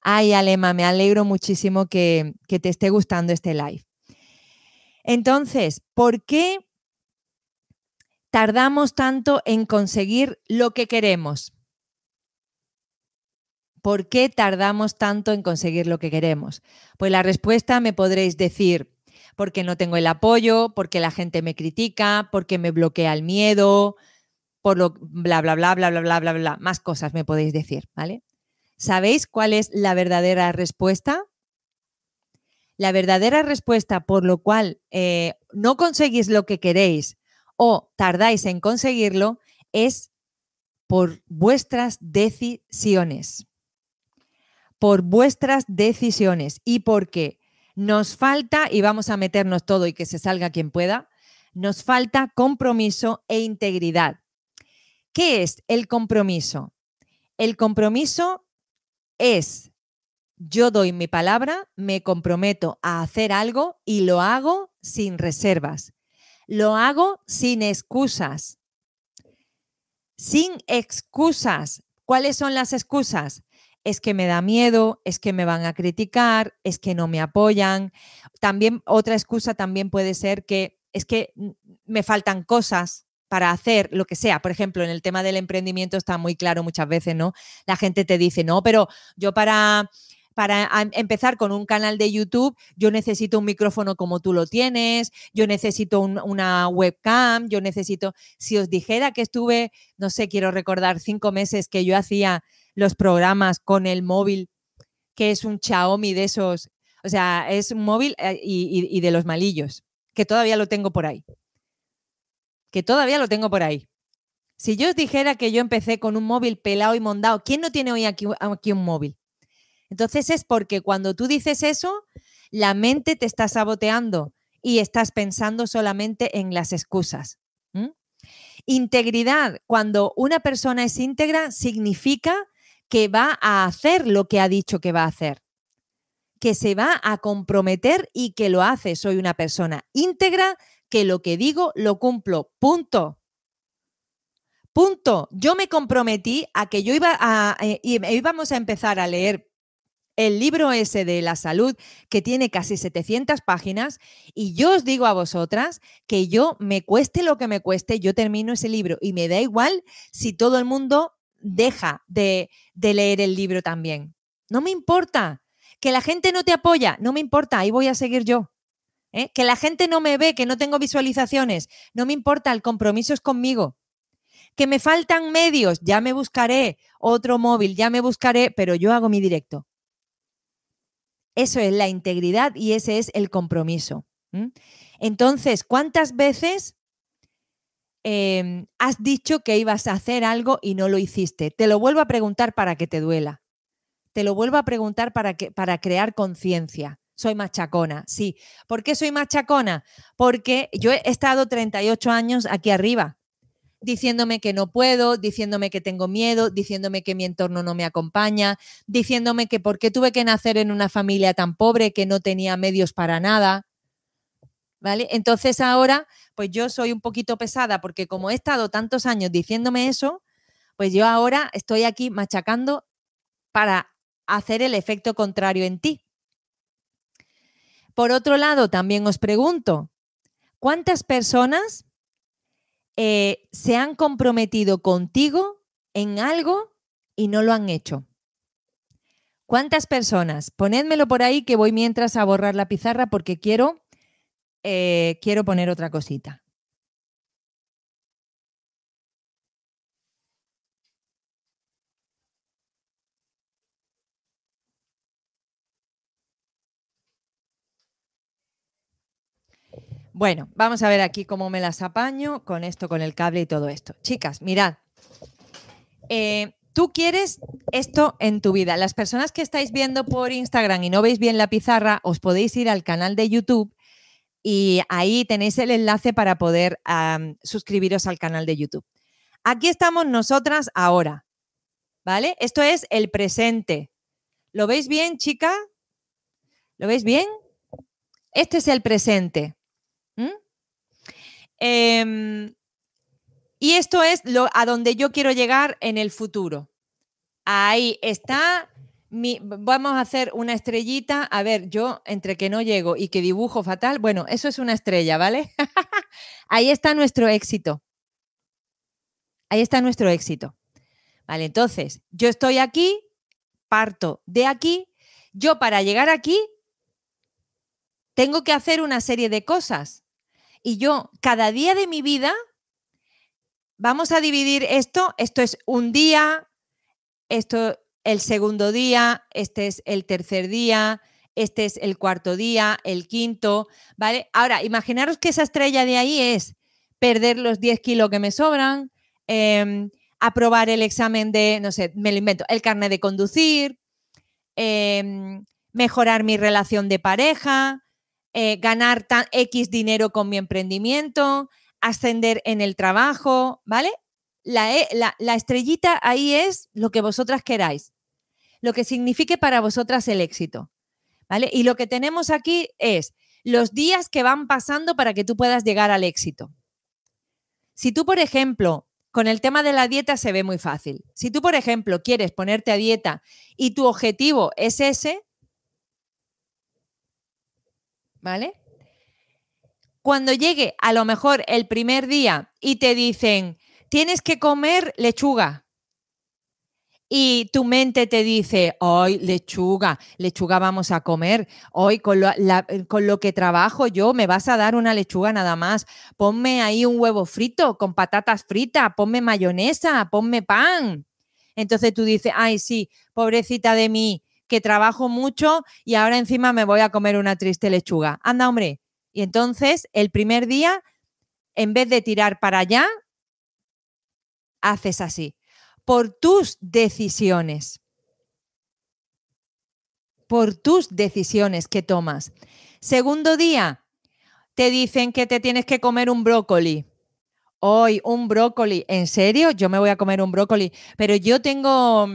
Speaker 1: Ay, Alema, me alegro muchísimo que, que te esté gustando este live. Entonces, ¿por qué tardamos tanto en conseguir lo que queremos? ¿Por qué tardamos tanto en conseguir lo que queremos? Pues la respuesta me podréis decir, porque no tengo el apoyo, porque la gente me critica, porque me bloquea el miedo, por lo bla, bla, bla, bla, bla, bla, bla, bla. Más cosas me podéis decir, ¿vale? ¿Sabéis cuál es la verdadera respuesta? La verdadera respuesta por lo cual eh, no conseguís lo que queréis o tardáis en conseguirlo es por vuestras decisiones. Por vuestras decisiones. Y porque nos falta, y vamos a meternos todo y que se salga quien pueda, nos falta compromiso e integridad. ¿Qué es el compromiso? El compromiso es, yo doy mi palabra, me comprometo a hacer algo y lo hago sin reservas. Lo hago sin excusas. Sin excusas. ¿Cuáles son las excusas? Es que me da miedo, es que me van a criticar, es que no me apoyan. También otra excusa también puede ser que es que me faltan cosas, para hacer lo que sea. Por ejemplo, en el tema del emprendimiento está muy claro muchas veces, ¿no? La gente te dice, no, pero yo para para empezar con un canal de YouTube, yo necesito un micrófono como tú lo tienes, yo necesito una webcam, yo necesito, si os dijera que estuve, no sé, quiero recordar cinco meses que yo hacía los programas con el móvil, que es un Xiaomi de esos, o sea, es un móvil eh, y de los malillos, que todavía lo tengo por ahí que todavía lo tengo por ahí. Si yo os dijera que yo empecé con un móvil pelado y mondado, ¿quién no tiene hoy aquí, aquí un móvil? Entonces es porque cuando tú dices eso, la mente te está saboteando y estás pensando solamente en las excusas. Integridad, cuando una persona es íntegra, significa que va a hacer lo que ha dicho que va a hacer, que se va a comprometer y que lo hace. Soy una persona íntegra que lo que digo lo cumplo. Punto. Punto. Yo me comprometí a que yo iba a, eh, íbamos a empezar a leer el libro ese de la salud que tiene casi 700 páginas y yo os digo a vosotras que yo me cueste lo que me cueste, yo termino ese libro y me da igual si todo el mundo deja de, de leer el libro también. No me importa. Que la gente no te apoya, no me importa, ahí voy a seguir yo. ¿eh? Que la gente no me ve, que no tengo visualizaciones, no me importa, el compromiso es conmigo. Que me faltan medios, ya me buscaré otro móvil, ya me buscaré, pero yo hago mi directo. Eso es la integridad y ese es el compromiso. Entonces, ¿cuántas veces em, has dicho que ibas a hacer algo y no lo hiciste? Te lo vuelvo a preguntar para que te duela. Te lo vuelvo a preguntar para, que, para crear conciencia soy machacona. Sí. ¿Por qué soy machacona? Porque yo he estado 38 años aquí arriba diciéndome que no puedo, diciéndome que tengo miedo, diciéndome que mi entorno no me acompaña, diciéndome que por qué tuve que nacer en una familia tan pobre que no tenía medios para nada. ¿Vale? Entonces ahora, pues yo soy un poquito pesada porque como he estado tantos años diciéndome eso, pues yo ahora estoy aquí machacando para hacer el efecto contrario en ti. Por otro lado, también os pregunto, ¿cuántas personas eh, se han comprometido contigo en algo y no lo han hecho? ¿Cuántas personas? Ponédmelo por ahí que voy mientras a borrar la pizarra porque quiero, eh, quiero poner otra cosita. Bueno, vamos a ver aquí cómo me las apaño con esto, con el cable y todo esto. Chicas, mirad. Eh, tú quieres esto en tu vida. Las personas que estáis viendo por Instagram y no veis bien la pizarra, os podéis ir al canal de YouTube y ahí tenéis el enlace para poder suscribiros al canal de YouTube. Aquí estamos nosotras ahora, ¿vale? Esto es el presente. ¿Lo veis bien, chica? ¿Lo veis bien? Este es el presente. ¿Mm? Em, y esto es lo, a donde yo quiero llegar en el futuro. Ahí está. Mi, vamos a hacer una estrellita. A ver, yo entre que no llego y que dibujo fatal, bueno, eso es una estrella, ¿vale? <laughs> Ahí está nuestro éxito. Ahí está nuestro éxito. Vale, entonces, yo estoy aquí, parto de aquí. Yo para llegar aquí tengo que hacer una serie de cosas. Y yo, cada día de mi vida, vamos a dividir esto, esto es un día, esto el segundo día, este es el tercer día, este es el cuarto día, el quinto, ¿vale? Ahora, imaginaros que esa estrella de ahí es perder los 10 kilos que me sobran, em, aprobar el examen de, no sé, me lo invento, el carnet de conducir, em, mejorar mi relación de pareja, eh, ganar tan, X dinero con mi emprendimiento, ascender en el trabajo, ¿vale? E, la, la, estrellita ahí es lo que vosotras queráis, lo que signifique para vosotras el éxito, ¿vale? Y lo que tenemos aquí es los días que van pasando para que tú puedas llegar al éxito. Si tú, por ejemplo, con el tema de la dieta se ve muy fácil. Si tú, por ejemplo, quieres ponerte a dieta y tu objetivo es ese, ¿vale? Cuando llegue a lo mejor el primer día y te dicen, tienes que comer lechuga. Y tu mente te dice, hoy lechuga, lechuga vamos a comer, hoy con lo, con lo, que trabajo yo me vas a dar una lechuga nada más, ponme ahí un huevo frito con patatas fritas, ponme mayonesa, ponme pan. Entonces tú dices, ay sí, pobrecita de mí, que trabajo mucho y ahora encima me voy a comer una triste lechuga. Anda, hombre. Y entonces el primer día, en vez de tirar para allá, haces así. Por tus decisiones. Por tus decisiones que tomas. Segundo día, te dicen que te tienes que comer un brócoli. Hoy un brócoli, ¿en serio? Yo me voy a comer un brócoli, pero yo tengo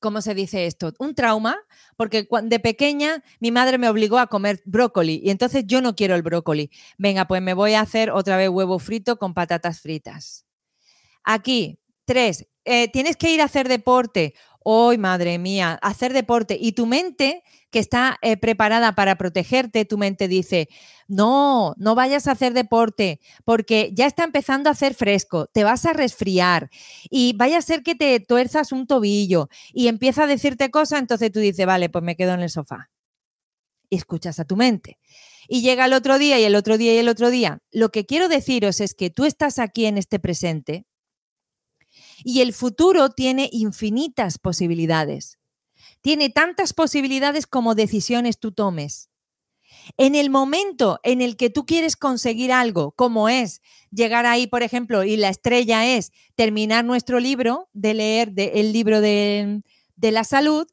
Speaker 1: ¿cómo se dice esto? Un trauma, porque de pequeña mi madre me obligó a comer brócoli y entonces yo no quiero el brócoli. Venga, pues me voy a hacer otra vez huevo frito con patatas fritas. Aquí, tres, eh, tienes que ir a hacer deporte. ¡Ay, madre mía! Hacer deporte. Y tu mente, que está eh, preparada para protegerte, tu mente dice, no, no vayas a hacer deporte porque ya está empezando a hacer fresco, te vas a resfriar y vaya a ser que te tuerzas un tobillo y empieza a decirte cosas, entonces tú dices, vale, pues me quedo en el sofá. Y escuchas a tu mente. Y llega el otro día y el otro día y el otro día. Lo que quiero deciros es que tú estás aquí en este presente y el futuro tiene infinitas posibilidades. Tiene tantas posibilidades como decisiones tú tomes. En el momento en el que tú quieres conseguir algo, como es llegar ahí, por ejemplo, y la estrella es terminar nuestro libro, de leer el libro de, la salud,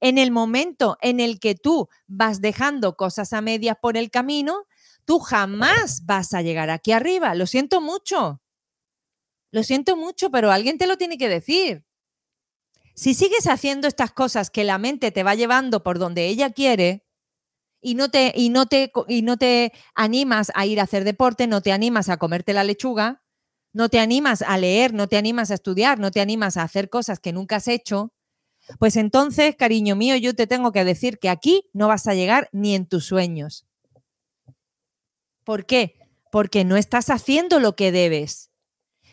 Speaker 1: en el momento en el que tú vas dejando cosas a medias por el camino, tú jamás vas a llegar aquí arriba. Lo siento mucho. Lo siento mucho, pero alguien te lo tiene que decir. Si sigues haciendo estas cosas que la mente te va llevando por donde ella quiere y no te, y no te, y no te animas a ir a hacer deporte, no te animas a comerte la lechuga, no te animas a leer, no te animas a estudiar, no te animas a hacer cosas que nunca has hecho, pues entonces, cariño mío, yo te tengo que decir que aquí no vas a llegar ni en tus sueños. ¿Por qué? Porque no estás haciendo lo que debes.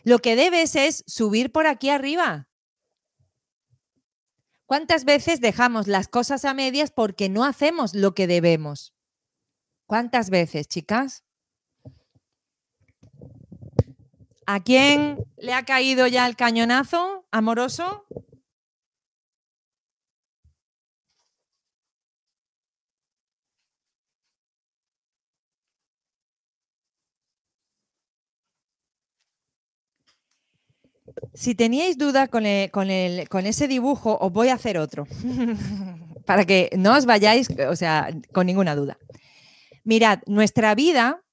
Speaker 1: Lo que debes es subir por aquí arriba. ¿Cuántas veces dejamos las cosas a medias porque no hacemos lo que debemos? ¿Cuántas veces, chicas? ¿A quién le ha caído ya el cañonazo amoroso? Si teníais duda con, ese dibujo, os voy a hacer otro, <laughs> para que no os vayáis, o sea, con ninguna duda. Mirad, nuestra vida,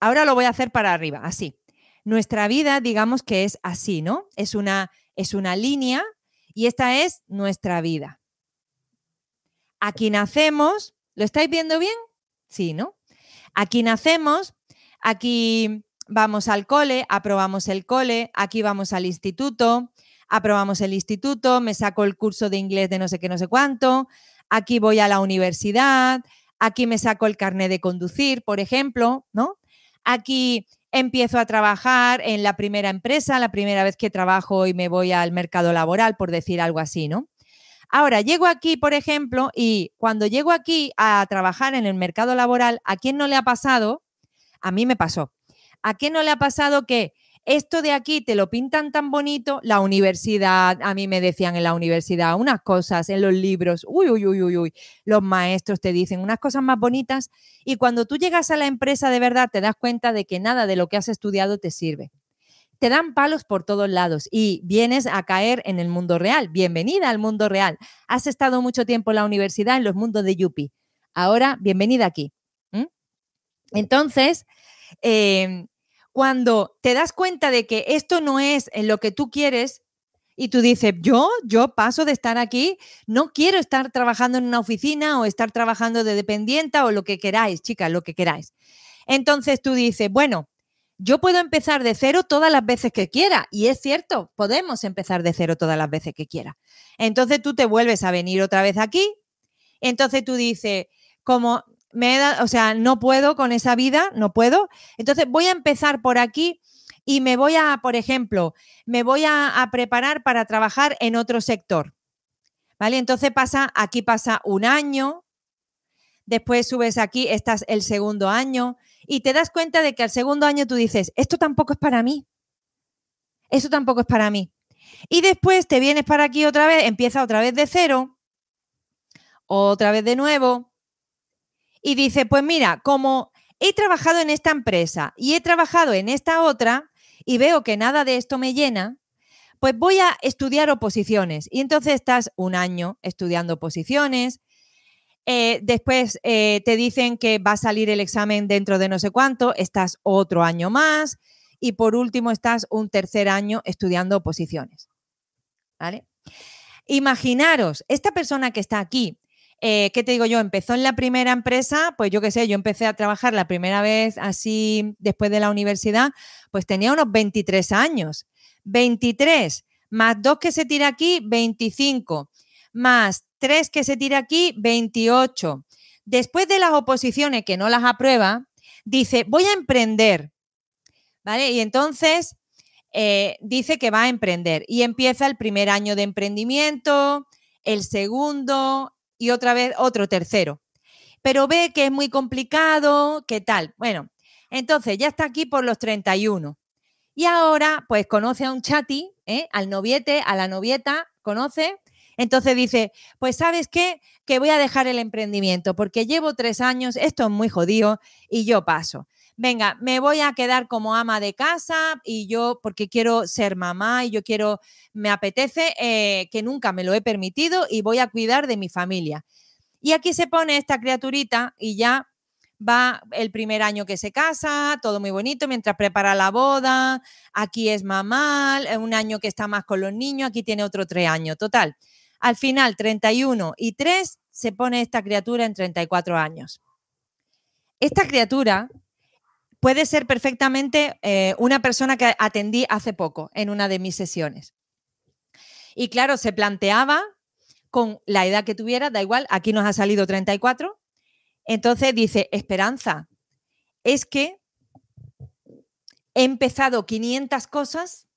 Speaker 1: ahora lo voy a hacer para arriba, así. Nuestra vida, digamos que es así, ¿no? Es una, es una línea y esta es nuestra vida. Aquí nacemos, ¿lo estáis viendo bien? Sí, ¿no? Aquí nacemos, aquí vamos al cole, aprobamos el cole, aquí vamos al instituto, aprobamos el instituto, me saco el curso de inglés de no sé qué, no sé cuánto, aquí voy a la universidad, aquí me saco el carnet de conducir, por ejemplo, ¿no? Aquí empiezo a trabajar en la primera empresa, la primera vez que trabajo y me voy al mercado laboral, por decir algo así, ¿no? Ahora, llego aquí, por ejemplo, y cuando llego aquí a trabajar en el mercado laboral, ¿a quién no le ha pasado? A mí me pasó. ¿A qué no le ha pasado que esto de aquí te lo pintan tan bonito? La universidad, a mí me decían en la universidad unas cosas, en los libros, uy, uy, uy, uy, uy, los maestros te dicen unas cosas más bonitas y cuando tú llegas a la empresa de verdad te das cuenta de que nada de lo que has estudiado te sirve. Te dan palos por todos lados y vienes a caer en el mundo real. Bienvenida al mundo real. Has estado mucho tiempo en la universidad, en los mundos de Yupi. Ahora, bienvenida aquí. Entonces, Em, cuando te das cuenta de que esto no es en lo que tú quieres y tú dices, yo, yo paso de estar aquí, no quiero estar trabajando en una oficina o estar trabajando de dependienta o lo que queráis, chicas, lo que queráis. Entonces tú dices, bueno, yo puedo empezar de cero todas las veces que quiera. Y es cierto, podemos empezar de cero todas las veces que quiera. Entonces tú te vuelves a venir otra vez aquí. Entonces tú dices, como me o sea, no puedo con esa vida, no puedo. Entonces voy a empezar por aquí y me voy a, por ejemplo, me voy a, preparar para trabajar en otro sector. ¿Vale? Entonces pasa, aquí pasa un año, después subes aquí, estás el segundo año y te das cuenta de que al segundo año tú dices, esto tampoco es para mí. Eso tampoco es para mí. Y después te vienes para aquí otra vez, empieza otra vez de cero, otra vez de nuevo, y dice, pues mira, como he trabajado en esta empresa y he trabajado en esta otra y veo que nada de esto me llena, pues voy a estudiar oposiciones. Y entonces estás un año estudiando oposiciones. Eh, después eh, te dicen que va a salir el examen dentro de no sé cuánto, estás otro año más. Y por último, estás un tercer año estudiando oposiciones. ¿Vale? Imaginaros, esta persona que está aquí, eh, ¿Qué te digo yo? Empezó en la primera empresa, pues yo qué sé, yo empecé a trabajar la primera vez así después de la universidad, pues tenía unos 23 años. 23 más 2 que se tira aquí, 25, más 3 que se tira aquí, 28. Después de las oposiciones que no las aprueba, dice, voy a emprender. ¿Vale? Y entonces eh, dice que va a emprender y empieza el primer año de emprendimiento, el segundo, y otra vez otro tercero. Pero ve que es muy complicado, ¿qué tal? Bueno, entonces ya está aquí por los 31. Y ahora, pues conoce a un chati, ¿eh? al noviete, a la novieta, conoce. Entonces dice, pues sabes qué, que voy a dejar el emprendimiento porque llevo tres años, esto es muy jodido y yo paso venga, me voy a quedar como ama de casa y yo, porque quiero ser mamá y yo quiero, me apetece, eh, que nunca me lo he permitido y voy a cuidar de mi familia. Y aquí se pone esta criaturita y ya va el primer año que se casa, todo muy bonito, mientras prepara la boda, aquí es mamá, un año que está más con los niños, aquí tiene otro tres años, total. Al final, 31 y 3, se pone esta criatura en 34 años. Esta criatura puede ser perfectamente eh, una persona que atendí hace poco en una de mis sesiones. Y claro, se planteaba con la edad que tuviera, da igual, aquí nos ha salido 34. Entonces dice, Esperanza, es que he empezado 500 cosas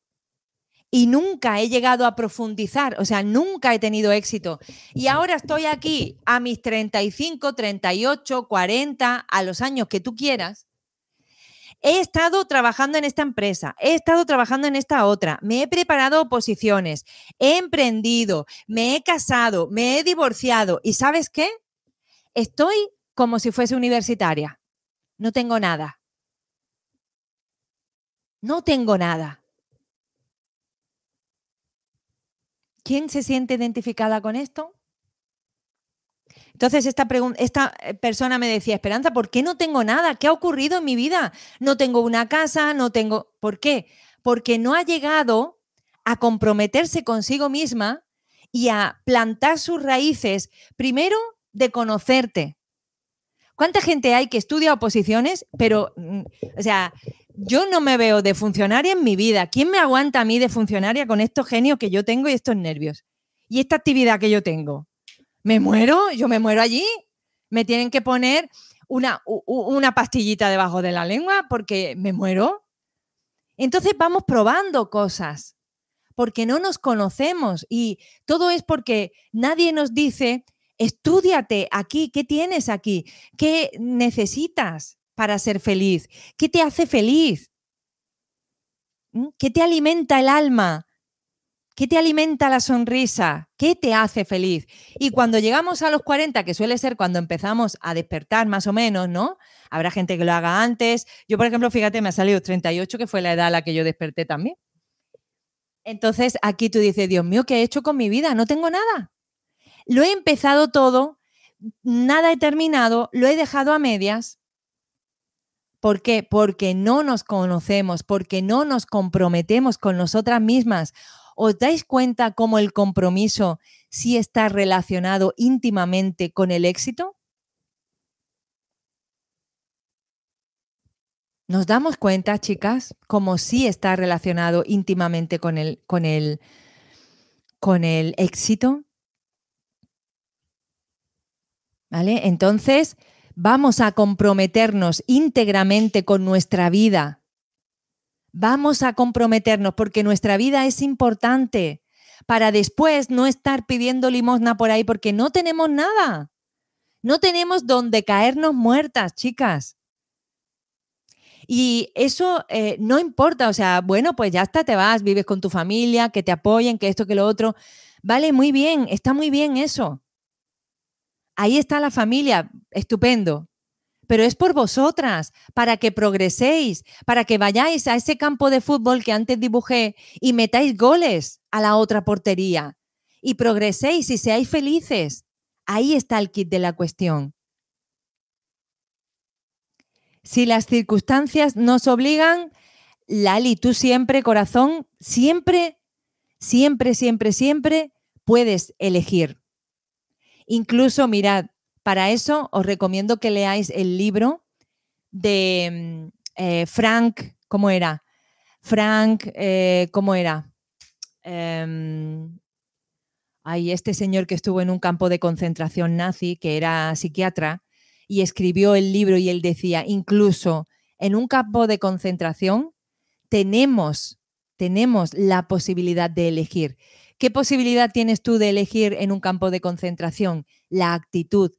Speaker 1: y nunca he llegado a profundizar, o sea, nunca he tenido éxito. Y ahora estoy aquí a mis 35, 38, 40, a los años que tú quieras. He estado trabajando en esta empresa, he estado trabajando en esta otra, me he preparado oposiciones, he emprendido, me he casado, me he divorciado y ¿sabes qué? Estoy como si fuese universitaria. No tengo nada. No tengo nada. ¿Quién se siente identificada con esto? Entonces esta, eh, persona me decía, Esperanza, ¿por qué no tengo nada? ¿Qué ha ocurrido en mi vida? No tengo una casa, no tengo... ¿Por qué? Porque no ha llegado a comprometerse consigo misma y a plantar sus raíces, primero de conocerte. ¿Cuánta gente hay que estudia oposiciones, pero, mm, o sea, yo no me veo de funcionaria en mi vida. ¿Quién me aguanta a mí de funcionaria con estos genios que yo tengo y estos nervios? Y esta actividad que yo tengo. ¿Me muero? ¿Yo me muero allí? ¿Me tienen que poner una, una pastillita debajo de la lengua porque me muero? Entonces vamos probando cosas porque no nos conocemos y todo es porque nadie nos dice, estudiate aquí, ¿qué tienes aquí? ¿Qué necesitas para ser feliz? ¿Qué te hace feliz? ¿Mm? ¿Qué te alimenta el alma? ¿Qué te alimenta la sonrisa? ¿Qué te hace feliz? Y cuando llegamos a los 40, que suele ser cuando empezamos a despertar más o menos, ¿no? Habrá gente que lo haga antes. Yo, por ejemplo, fíjate, me ha salido 38, que fue la edad a la que yo desperté también. Entonces, aquí tú dices, Dios mío, ¿qué he hecho con mi vida? No tengo nada. Lo he empezado todo, nada he terminado, lo he dejado a medias. ¿Por qué? Porque no nos conocemos, porque no nos comprometemos con nosotras mismas. ¿Os dais cuenta cómo el compromiso sí está relacionado íntimamente con el éxito? ¿Nos damos cuenta, chicas, cómo sí está relacionado íntimamente con el, con el, con el éxito? ¿Vale? Entonces, vamos a comprometernos íntegramente con nuestra vida Vamos a comprometernos porque nuestra vida es importante para después no estar pidiendo limosna por ahí porque no tenemos nada. No tenemos donde caernos muertas, chicas. Y eso eh, no importa, o sea, bueno, pues ya está, te vas, vives con tu familia, que te apoyen, que esto, que lo otro. Vale, muy bien, está muy bien eso. Ahí está la familia, estupendo pero es por vosotras, para que progreséis, para que vayáis a ese campo de fútbol que antes dibujé y metáis goles a la otra portería y progreséis y seáis felices. Ahí está el kit de la cuestión. Si las circunstancias nos obligan, Lali, tú siempre, corazón, siempre, siempre, siempre, siempre puedes elegir. Incluso, mirad, para eso os recomiendo que leáis el libro de mm, eh, Frank, ¿cómo era? Frank, eh, ¿cómo era? Em, hay este señor que estuvo en un campo de concentración nazi, que era psiquiatra, y escribió el libro y él decía, incluso en un campo de concentración tenemos, tenemos la posibilidad de elegir. ¿Qué posibilidad tienes tú de elegir en un campo de concentración? La actitud,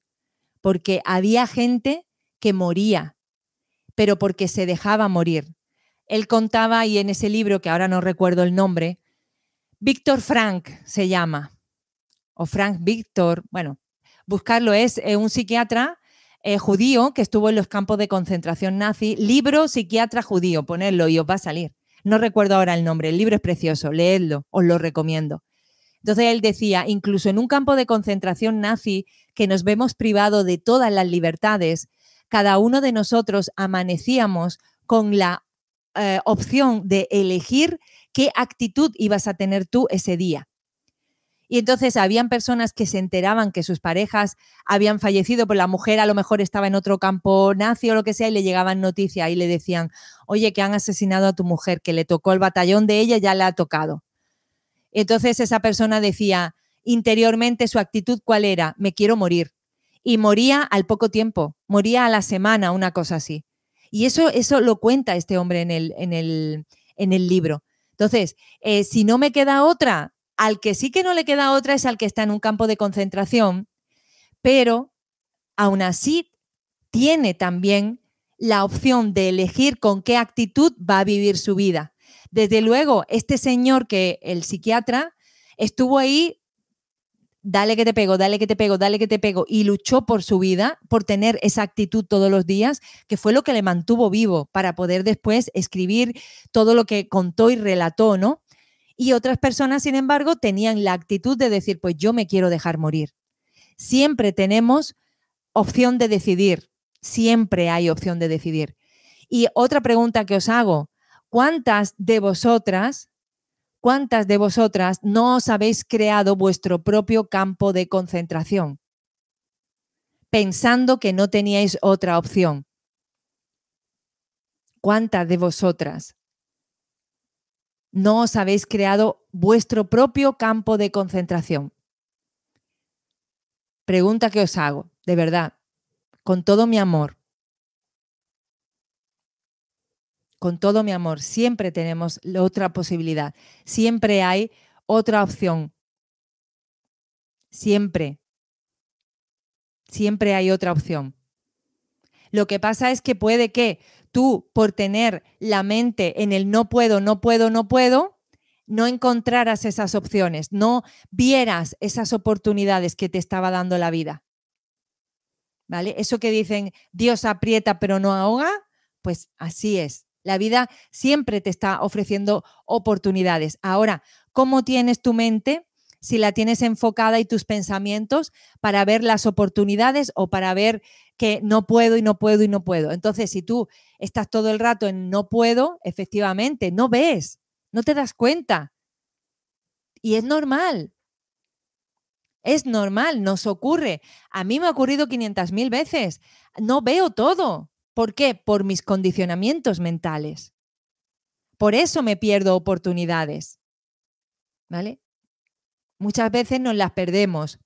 Speaker 1: porque había gente que moría, pero porque se dejaba morir. Él contaba, y en ese libro, que ahora no recuerdo el nombre, Víctor Frank se llama, o Frank Víctor, bueno, buscarlo, es eh, un psiquiatra eh, judío que estuvo en los campos de concentración nazi, libro psiquiatra judío, ponedlo y os va a salir. No recuerdo ahora el nombre, el libro es precioso, leedlo, os lo recomiendo. Entonces él decía, incluso en un campo de concentración nazi que nos vemos privados de todas las libertades, cada uno de nosotros amanecíamos con la eh, opción de elegir qué actitud ibas a tener tú ese día. Y entonces habían personas que se enteraban que sus parejas habían fallecido, pues la mujer a lo mejor estaba en otro campo nazi o lo que sea, y le llegaban noticias y le decían, oye, que han asesinado a tu mujer, que le tocó el batallón de ella, ya le ha tocado. Entonces esa persona decía interiormente su actitud cuál era, me quiero morir. Y moría al poco tiempo, moría a la semana, una cosa así. Y eso, eso lo cuenta este hombre en el, en el, en el libro. Entonces, eh, si no me queda otra, al que sí que no le queda otra es al que está en un campo de concentración, pero aún así tiene también la opción de elegir con qué actitud va a vivir su vida. Desde luego, este señor que el psiquiatra estuvo ahí, dale que te pego, dale que te pego, dale que te pego, y luchó por su vida, por tener esa actitud todos los días, que fue lo que le mantuvo vivo para poder después escribir todo lo que contó y relató, ¿no? Y otras personas, sin embargo, tenían la actitud de decir, pues yo me quiero dejar morir. Siempre tenemos opción de decidir, siempre hay opción de decidir. Y otra pregunta que os hago, ¿cuántas de vosotras, cuántas de vosotras no os habéis creado vuestro propio campo de concentración? Pensando que no teníais otra opción. ¿Cuántas de vosotras no os habéis creado vuestro propio campo de concentración? Pregunta que os hago, de verdad, con todo mi amor. Con todo mi amor, siempre tenemos otra posibilidad, siempre hay otra opción. Siempre. Siempre hay otra opción. Lo que pasa es que puede que tú, por tener la mente en el no puedo, no puedo, no puedo, no encontraras esas opciones, no vieras esas oportunidades que te estaba dando la vida. ¿Vale? Eso que dicen, Dios aprieta pero no ahoga, pues así es. La vida siempre te está ofreciendo oportunidades. Ahora, ¿cómo tienes tu mente? Si la tienes enfocada y tus pensamientos para ver las oportunidades o para ver que no puedo y no puedo y no puedo. Entonces, si tú estás todo el rato en no puedo, efectivamente, no ves, no te das cuenta. Y es normal. Es normal, nos ocurre. A mí me ha ocurrido 500 mil veces. No veo todo. ¿Por qué? Por mis condicionamientos mentales. Por eso me pierdo oportunidades. ¿Vale? Muchas veces nos las perdemos.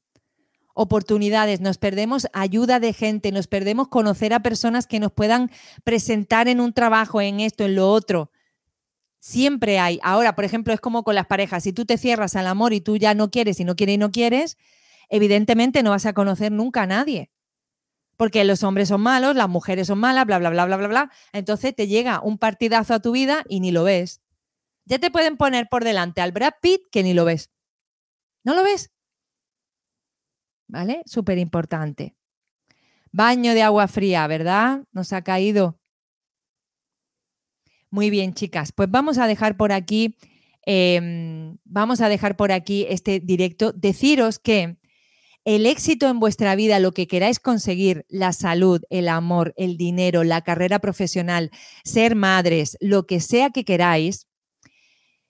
Speaker 1: Oportunidades, nos perdemos ayuda de gente, nos perdemos conocer a personas que nos puedan presentar en un trabajo, en esto, en lo otro. Siempre hay. Ahora, por ejemplo, es como con las parejas. Si tú te cierras al amor y tú ya no quieres y no quieres y no quieres, evidentemente no vas a conocer nunca a nadie porque los hombres son malos, las mujeres son malas, bla, bla, bla, bla, bla, bla. Entonces te llega un partidazo a tu vida y ni lo ves. Ya te pueden poner por delante al Brad Pitt que ni lo ves. ¿No lo ves? ¿Vale? Súper importante. Baño de agua fría, ¿verdad? Nos ha caído. Muy bien, chicas. Pues vamos a dejar por aquí, em, vamos a dejar por aquí este directo. Deciros que el éxito en vuestra vida, lo que queráis conseguir, la salud, el amor, el dinero, la carrera profesional, ser madres, lo que sea que queráis,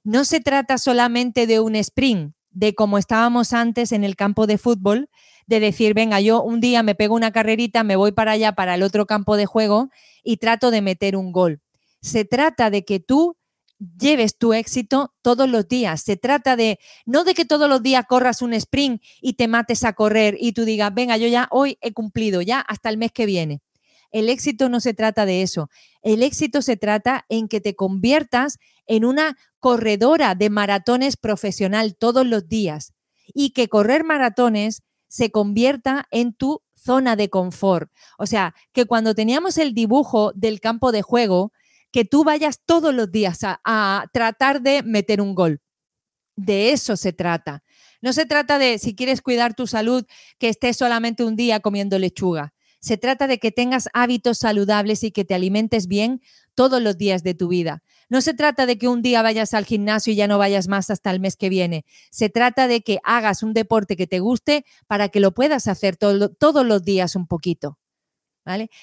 Speaker 1: no se trata solamente de un sprint, de como estábamos antes en el campo de fútbol, de decir, venga, yo un día me pego una carrerita, me voy para allá, para el otro campo de juego y trato de meter un gol. Se trata de que tú lleves tu éxito todos los días. Se trata de, no de que todos los días corras un sprint y te mates a correr y tú digas, venga, yo ya hoy he cumplido, ya hasta el mes que viene. El éxito no se trata de eso. El éxito se trata en que te conviertas en una corredora de maratones profesional todos los días y que correr maratones se convierta en tu zona de confort. O sea, que cuando teníamos el dibujo del campo de juego, que tú vayas todos los días a, tratar de meter un gol. De eso se trata. No se trata de, si quieres cuidar tu salud, que estés solamente un día comiendo lechuga. Se trata de que tengas hábitos saludables y que te alimentes bien todos los días de tu vida. No se trata de que un día vayas al gimnasio y ya no vayas más hasta el mes que viene. Se trata de que hagas un deporte que te guste para que lo puedas hacer todos los días un poquito.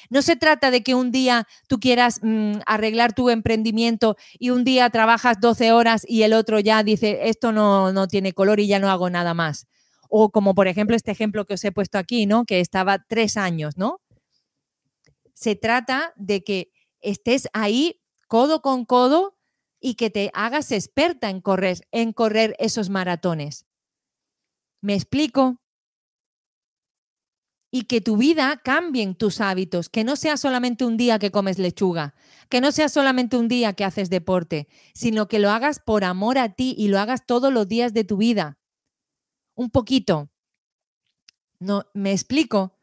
Speaker 1: No se trata de que un día tú quieras mm, arreglar tu emprendimiento y un día trabajas 12 horas y el otro ya dice, esto no, no tiene color y ya no hago nada más. O como por ejemplo este ejemplo que os he puesto aquí, ¿no? Que estaba tres años, ¿no? Se trata de que estés ahí codo con codo y que te hagas experta en correr, en correr esos maratones. ¿Me explico? Y que tu vida cambien tus hábitos, que no sea solamente un día que comes lechuga, que no sea solamente un día que haces deporte, sino que lo hagas por amor a ti y lo hagas todos los días de tu vida. Un poquito. No, ¿me explico?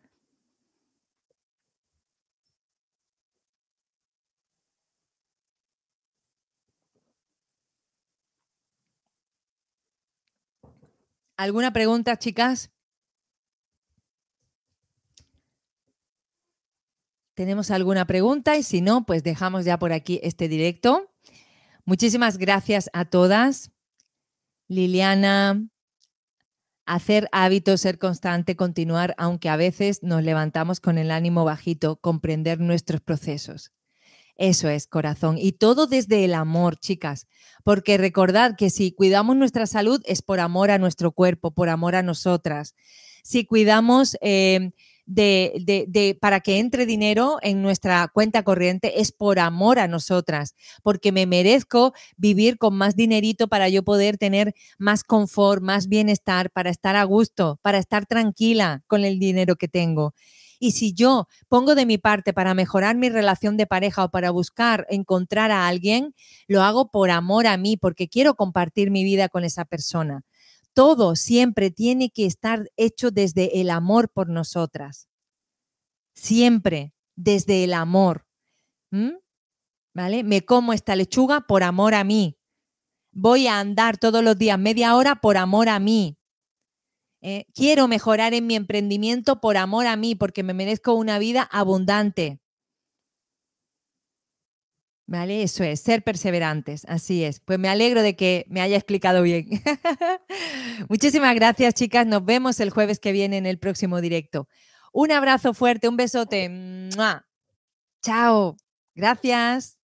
Speaker 1: ¿Alguna pregunta, chicas? ¿Tenemos alguna pregunta? Y si no, pues dejamos ya por aquí este directo. Muchísimas gracias a todas. Liliana, hacer hábitos, ser constante, continuar, aunque a veces nos levantamos con el ánimo bajito, comprender nuestros procesos. Eso es corazón. Y todo desde el amor, chicas. Porque recordad que si cuidamos nuestra salud es por amor a nuestro cuerpo, por amor a nosotras. Si cuidamos eh, de, para que entre dinero en nuestra cuenta corriente es por amor a nosotras, porque me merezco vivir con más dinerito para yo poder tener más confort, más bienestar, para estar a gusto, para estar tranquila con el dinero que tengo. Y si yo pongo de mi parte para mejorar mi relación de pareja o para buscar encontrar a alguien, lo hago por amor a mí, porque quiero compartir mi vida con esa persona todo siempre tiene que estar hecho desde el amor por nosotras. Siempre desde el amor. ¿Vale? Me como esta lechuga por amor a mí. Voy a andar todos los días media hora por amor a mí. Eh, quiero mejorar en mi emprendimiento por amor a mí, porque me merezco una vida abundante. ¿Vale? Eso es, ser perseverantes, así es. Pues me alegro de que me haya explicado bien. <laughs> Muchísimas gracias, chicas. Nos vemos el jueves que viene en el próximo directo. Un abrazo fuerte, un besote. Chao. Gracias.